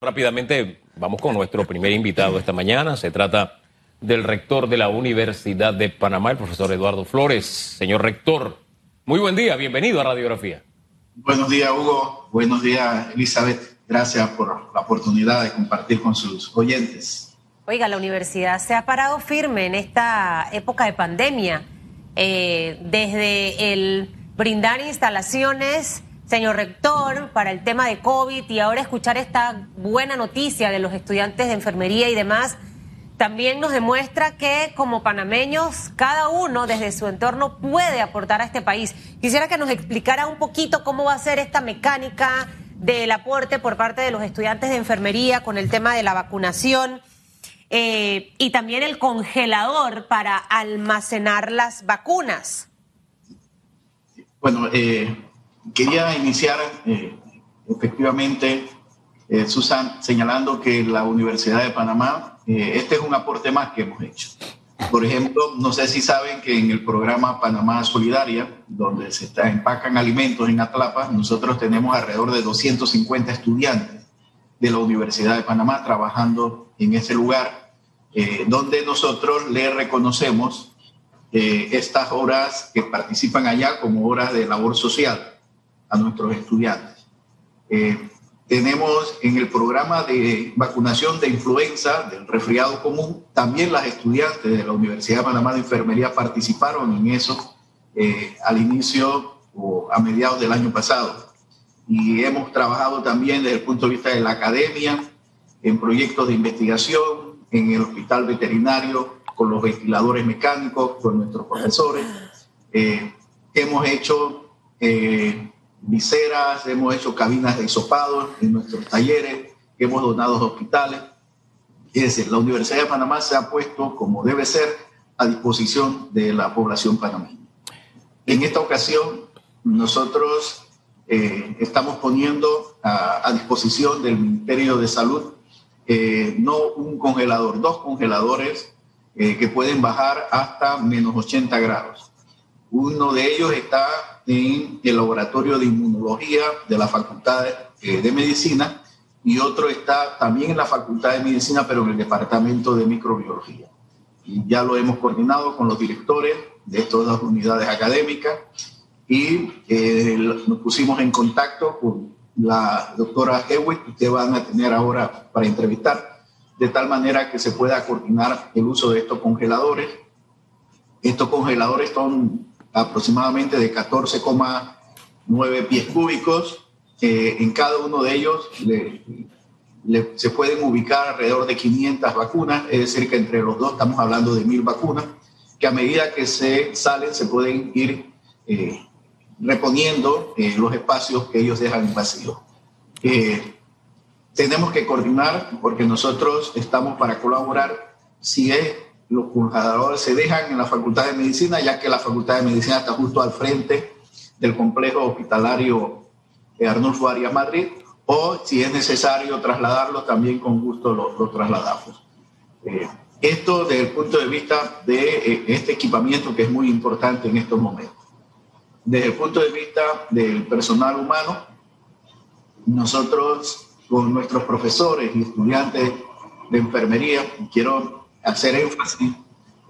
Rápidamente vamos con nuestro primer invitado esta mañana. Se trata del rector de la Universidad de Panamá, el profesor Eduardo Flores. Señor rector, muy buen día, bienvenido a Radiografía. Buenos días, Hugo. Buenos días, Elizabeth. Gracias por la oportunidad de compartir con sus oyentes. Oiga, la universidad se ha parado firme en esta época de pandemia, eh, desde el brindar instalaciones señor rector, para el tema de COVID y ahora escuchar esta buena noticia de los estudiantes de enfermería y demás, también nos demuestra que como panameños, cada uno desde su entorno puede aportar a este país. Quisiera que nos explicara un poquito cómo va a ser esta mecánica del aporte por parte de los estudiantes de enfermería con el tema de la vacunación eh, y también el congelador para almacenar las vacunas. Bueno, eh, quería iniciar eh, efectivamente, eh, Susan, señalando que la Universidad de Panamá, eh, este es un aporte más que hemos hecho. Por ejemplo, no sé si saben que en el programa Panamá Solidaria, donde se está, empacan alimentos en Atlapa, nosotros tenemos alrededor de 250 estudiantes de la Universidad de Panamá trabajando en ese lugar, donde nosotros le reconocemos estas horas que participan allá como horas de labor social a nuestros estudiantes. Eh, tenemos en el programa de vacunación de influenza, del resfriado común, también las estudiantes de la Universidad de Panamá de Enfermería participaron en eso eh, al inicio o a mediados del año pasado. Y hemos trabajado también desde el punto de vista de la academia, en proyectos de investigación, en el hospital veterinario, con los ventiladores mecánicos, con nuestros profesores. Eh, hemos hecho viseras, hemos hecho cabinas de hisopado en nuestros talleres, hemos donado a hospitales. Es decir, la Universidad de Panamá se ha puesto, como debe ser, a disposición de la población panameña. En esta ocasión, nosotros eh, estamos poniendo a, disposición del Ministerio de Salud eh, no un congelador, dos congeladores eh, que pueden bajar hasta menos 80 grados. Uno de ellos está en el laboratorio de inmunología de la Facultad eh, de Medicina y otro está también en la Facultad de Medicina, pero en el Departamento de Microbiología. Ya lo hemos coordinado con los directores de estas dos unidades académicas y eh, nos pusimos en contacto con la doctora Hewitt, que ustedes van a tener ahora para entrevistar, de tal manera que se pueda coordinar el uso de estos congeladores. Estos congeladores son aproximadamente de 14,9 pies cúbicos. en cada uno de ellos se pueden ubicar alrededor de 500 vacunas, es decir, que entre los dos estamos hablando de mil vacunas, que a medida que se salen se pueden ir eh, reponiendo eh, los espacios que ellos dejan vacíos. Eh, tenemos que coordinar porque nosotros estamos para colaborar si es los congeladores se dejan en la Facultad de Medicina, ya que la Facultad de Medicina está justo al frente del complejo hospitalario Arnulfo Arias Madrid, o si es necesario trasladarlo, también con gusto lo, trasladamos. Eh, esto desde el punto de vista de eh, este equipamiento que es muy importante en estos momentos. Desde el punto de vista del personal humano, nosotros con nuestros profesores y estudiantes de enfermería, quiero hacer énfasis,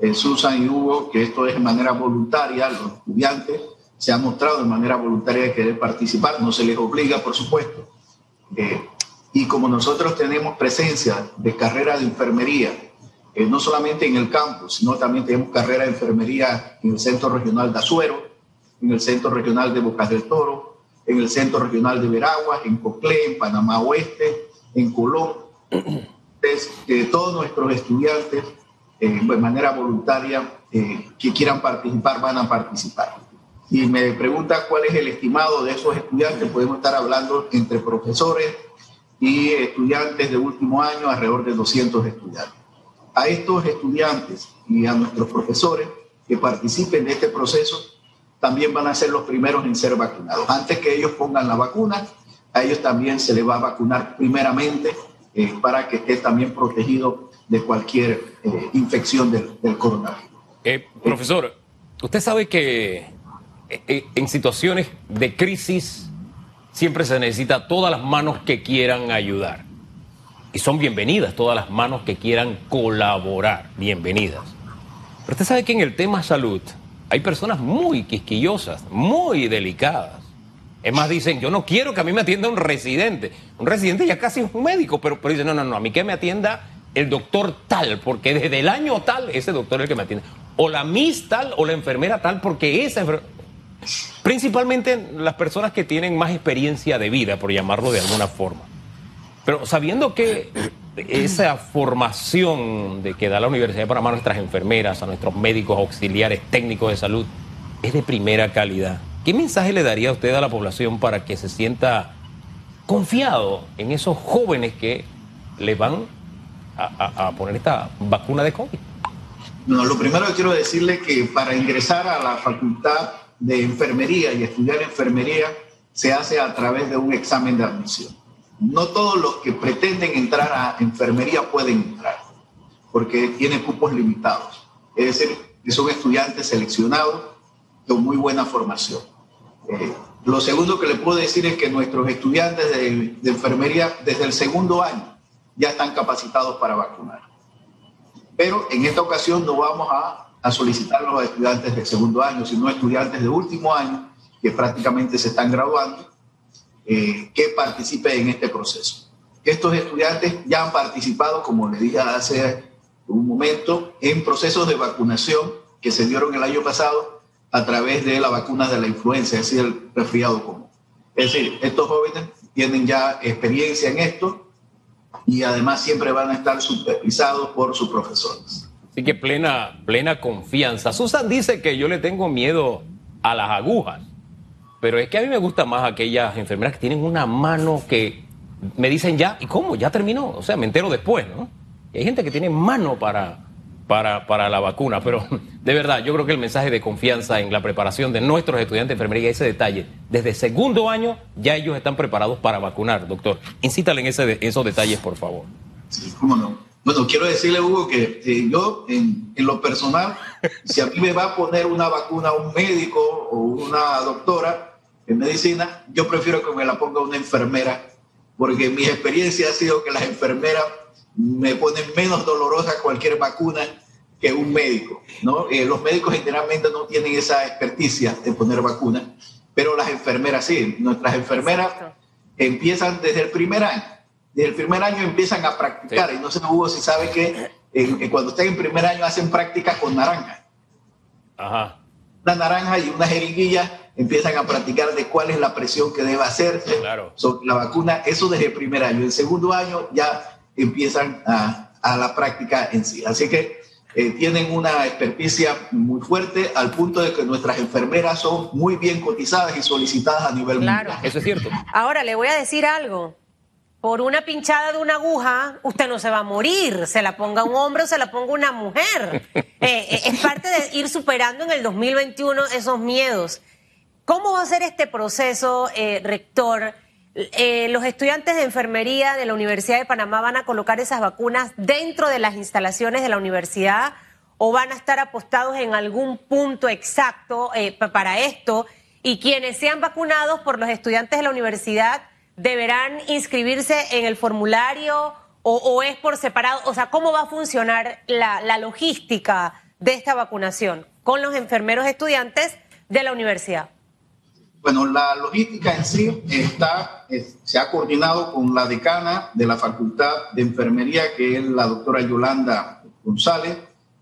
en Susan y Hugo, que esto es de manera voluntaria, los estudiantes se han mostrado de manera voluntaria de querer participar, no se les obliga, por supuesto. Eh, y como nosotros tenemos presencia de carrera de enfermería, eh, no solamente en el campus, sino también tenemos carrera de enfermería en el Centro Regional de Azuero, en el Centro Regional de Bocas del Toro, en el Centro Regional de Veraguas, en Coclé, en Panamá Oeste, en Colón que todos nuestros estudiantes, eh, de manera voluntaria, eh, que quieran participar, van a participar. Y me pregunta cuál es el estimado de esos estudiantes, podemos estar hablando entre profesores y estudiantes de último año, alrededor de 200 estudiantes. A estos estudiantes y a nuestros profesores que participen de este proceso, también van a ser los primeros en ser vacunados. Antes que ellos pongan la vacuna, a ellos también se les va a vacunar primeramente eh, para que esté también protegido de cualquier eh, infección del, coronavirus. Eh, profesor, usted sabe que en situaciones de crisis siempre se necesita todas las manos que quieran ayudar. y son bienvenidas todas las manos que quieran colaborar, bienvenidas. Pero usted sabe que en el tema salud hay personas muy quisquillosas, muy delicadas. Es más, dicen, yo no quiero que a mí me atienda un residente. Un residente ya casi es un médico, pero, dicen, no, no, no, a mí que me atienda el doctor tal, porque desde el año tal, ese doctor es el que me atiende. O la Miss tal o la enfermera tal, porque esa enfermera... Principalmente las personas que tienen más experiencia de vida, por llamarlo de alguna forma. Pero sabiendo que esa formación de que da la Universidad de Panamá a nuestras enfermeras, a nuestros médicos auxiliares, técnicos de salud, es de primera calidad, ¿qué mensaje le daría usted a la población para que se sienta confiado en esos jóvenes que le van a, poner esta vacuna de COVID? No, lo primero que quiero decirle que para ingresar a la facultad de enfermería y estudiar enfermería se hace a través de un examen de admisión. No todos los que pretenden entrar a enfermería pueden entrar, porque tiene cupos limitados. Es decir, que son estudiantes seleccionados con muy buena formación. Eh, lo segundo que le puedo decir es que nuestros estudiantes de, de enfermería desde el segundo año ya están capacitados para vacunar. Pero en esta ocasión no vamos a a solicitar a los estudiantes de segundo año, sino estudiantes de último año que prácticamente se están graduando, eh, que participen en este proceso. Estos estudiantes ya han participado, como les dije hace un momento, en procesos de vacunación que se dieron el año pasado a través de la vacuna de la influenza, es decir, el resfriado común. Es decir, estos jóvenes tienen ya experiencia en esto y además siempre van a estar supervisados por sus profesores. Así que plena, plena confianza. Susan dice que yo le tengo miedo a las agujas, pero es que a mí me gusta más aquellas enfermeras que tienen una mano que me dicen ya, ¿y cómo? Ya terminó. O sea, me entero después, ¿no? Y hay gente que tiene mano para, para, para, la vacuna, pero de verdad, yo creo que el mensaje de confianza en la preparación de nuestros estudiantes de enfermería, ese detalle, desde segundo año ya ellos están preparados para vacunar, doctor. Incítale en esos detalles, por favor. Sí, cómo no. Bueno, quiero decirle, Hugo, que eh, yo, en, en, lo personal, si a mí me va a poner una vacuna un médico o una doctora en medicina, yo prefiero que me la ponga una enfermera, porque mi experiencia ha sido que las enfermeras me ponen menos dolorosa cualquier vacuna que un médico. ¿no? Eh, los médicos generalmente no tienen esa experticia de poner vacunas, pero las enfermeras sí. Nuestras enfermeras empiezan desde el primer año desde el primer año empiezan a practicar. Y no sé, Hugo, si sabe que cuando están en primer año hacen práctica con naranja. Ajá. Una naranja y una jeringuilla empiezan a practicar de cuál es la presión que debe hacerse claro. sobre la vacuna. Eso desde el primer año. En segundo año ya empiezan a, a la práctica en sí. Así que eh, tienen una experticia muy fuerte al punto de que nuestras enfermeras son muy bien cotizadas y solicitadas a nivel claro. mundial. Eso es cierto. Ahora le voy a decir algo por una pinchada de una aguja, usted no se va a morir, se la ponga un hombre o se la ponga una mujer. Eh, eh, es parte de ir superando en el 2021 esos miedos. ¿Cómo va a ser este proceso, eh, rector? Los estudiantes de enfermería de la Universidad de Panamá van a colocar esas vacunas dentro de las instalaciones de la universidad o van a estar apostados en algún punto exacto para esto y quienes sean vacunados por los estudiantes de la universidad deberán inscribirse en el formulario o, es por separado? O sea, ¿cómo va a funcionar la, logística de esta vacunación con los enfermeros estudiantes de la universidad? Bueno, la logística en sí está, se ha coordinado con la decana de la Facultad de Enfermería, que es la doctora Yolanda González,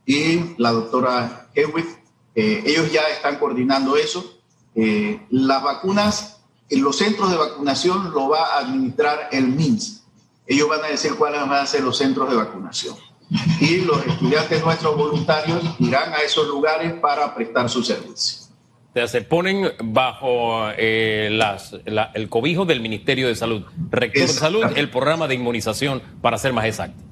y la doctora Hewitt. Ellos ya están coordinando eso. Eh, las vacunas en los centros de vacunación lo va a administrar el MINS. Ellos van a decir cuáles van a ser los centros de vacunación. Y los estudiantes nuestros voluntarios irán a esos lugares para prestar su servicio. O sea, se ponen bajo eh, las, el cobijo del Ministerio de Salud, Rector de Salud, el programa de inmunización, para ser más exacto.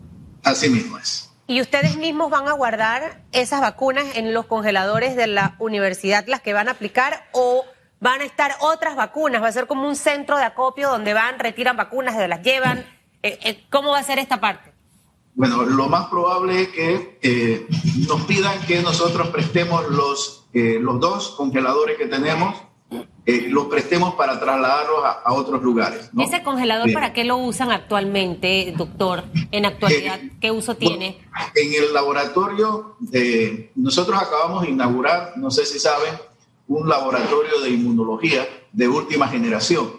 Así mismo es. ¿Y ustedes mismos van a guardar esas vacunas en los congeladores de la universidad, las que van a aplicar, o van a estar otras vacunas, va a ser como un centro de acopio donde van, retiran vacunas, se las llevan. Eh, eh, ¿Cómo va a ser esta parte? Bueno, lo más probable es que eh, nos pidan que nosotros prestemos los, los dos congeladores que tenemos eh, los prestemos para trasladarlos a, otros lugares. ¿Ese congelador para qué lo usan actualmente, doctor? En actualidad, eh, ¿qué uso tiene? en el laboratorio, nosotros acabamos de inaugurar, no sé si saben, un laboratorio de inmunología de última generación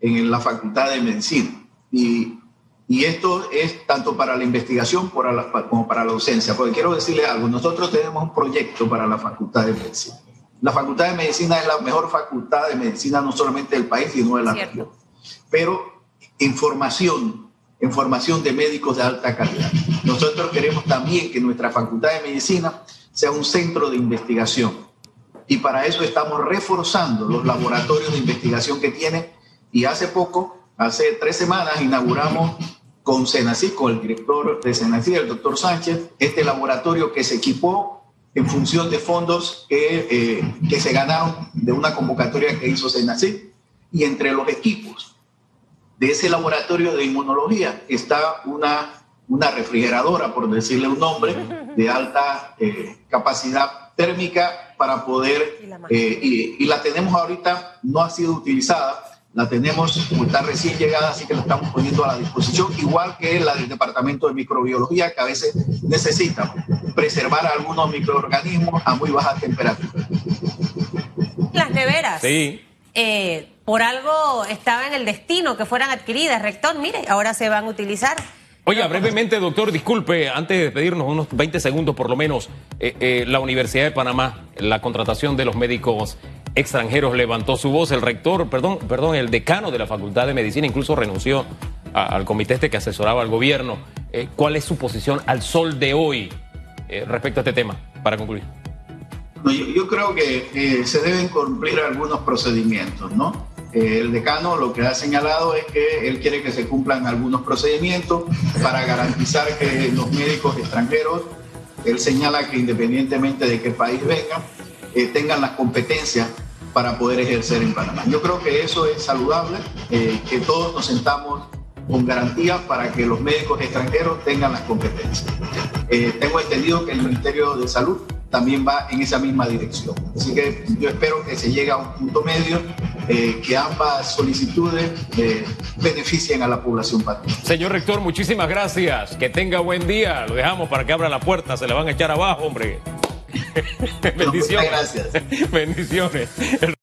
en la Facultad de Medicina. Y, y esto es tanto para la investigación como para la docencia. Porque quiero decirles algo, nosotros tenemos un proyecto para la Facultad de Medicina la Facultad de Medicina es la mejor facultad de medicina no solamente del país, sino de la región. Pero información, información de médicos de alta calidad. Nosotros queremos también que nuestra Facultad de Medicina sea un centro de investigación. Y para eso estamos reforzando los laboratorios de investigación que tiene. Y hace poco, hace tres semanas, inauguramos con Senací, con el director de Senací, el doctor Sánchez, este laboratorio que se equipó en función de fondos que, eh, que se ganaron de una convocatoria que hizo Senacid. Y entre los equipos de ese laboratorio de inmunología está una, una refrigeradora, por decirle un nombre, de alta eh, capacidad térmica para poder, eh, y, y la tenemos ahorita, no ha sido utilizada, la tenemos, está recién llegada, así que la estamos poniendo a la disposición, igual que la del Departamento de Microbiología, que a veces necesita preservar algunos microorganismos a muy baja temperatura. Las neveras. Sí. Eh, por algo estaba en el destino que fueran adquiridas, rector, mire, ahora se van a utilizar. Oiga, brevemente, doctor, disculpe, antes de despedirnos, unos 20 segundos por lo menos, eh, eh, la Universidad de Panamá, la contratación de los médicos extranjeros levantó su voz. El rector, perdón, perdón, el decano de la Facultad de Medicina incluso renunció al comité este que asesoraba al gobierno. Eh, ¿Cuál es su posición al sol de hoy eh, respecto a este tema? Para concluir. yo, creo que se deben cumplir algunos procedimientos, ¿no? Eh, el decano lo que ha señalado es que él quiere que se cumplan algunos procedimientos para garantizar que los médicos extranjeros, él señala que independientemente de qué país vengan, tengan las competencias para poder ejercer en Panamá. Yo creo que eso es saludable, eh, que todos nos sentamos con garantías para que los médicos extranjeros tengan las competencias. Eh, tengo entendido que el Ministerio de Salud también va en esa misma dirección. Así que yo espero que se llegue a un punto medio, eh, que ambas solicitudes beneficien a la población panameña. Señor rector, muchísimas gracias. Que tenga buen día. Lo dejamos para que abra la puerta. Se le van a echar abajo, hombre. Bendiciones. gracias. Bendiciones.